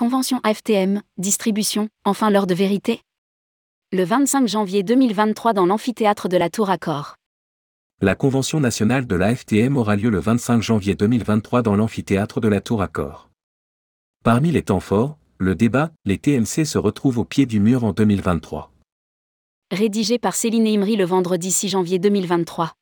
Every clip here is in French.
convention AFTM, distribution, enfin l'heure de vérité Le 25 janvier 2023 dans l'amphithéâtre de la Tour Accord. La convention nationale de l'AFTM aura lieu le 25 janvier 2023 dans l'amphithéâtre de la Tour Accord. Parmi les temps forts, le débat, les TMC se retrouvent au pied du mur en 2023. Rédigé par Céline Imri le vendredi 6 janvier 2023.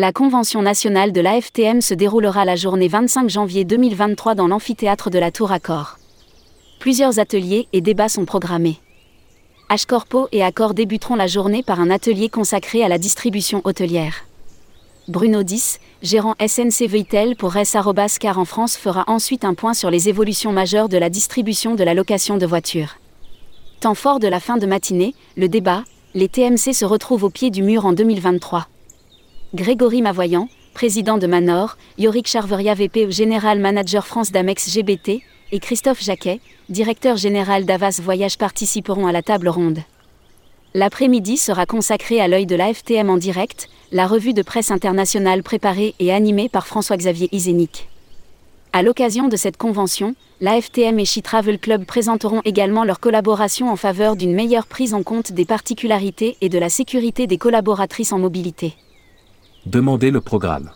La convention nationale de l'AFTM se déroulera la journée 25 janvier 2023 dans l'amphithéâtre de la Tour Accord. Plusieurs ateliers et débats sont programmés. H-Corpo et Accor débuteront la journée par un atelier consacré à la distribution hôtelière. Bruno Dis, gérant SNC Vitel pour S Car en France fera ensuite un point sur les évolutions majeures de la distribution de la location de voitures. Temps fort de la fin de matinée, le débat, les TMC se retrouvent au pied du mur en 2023. Grégory Mavoyant, président de Manor, Yorick Charveria VP Général Manager France d'Amex GBT, et Christophe Jacquet, directeur général d'Avas Voyage participeront à la table ronde. L'après-midi sera consacré à l'œil de l'AFTM en direct, la revue de presse internationale préparée et animée par François-Xavier Isénic. À l'occasion de cette convention, l'AFTM et She Travel Club présenteront également leur collaboration en faveur d'une meilleure prise en compte des particularités et de la sécurité des collaboratrices en mobilité. Demandez le programme.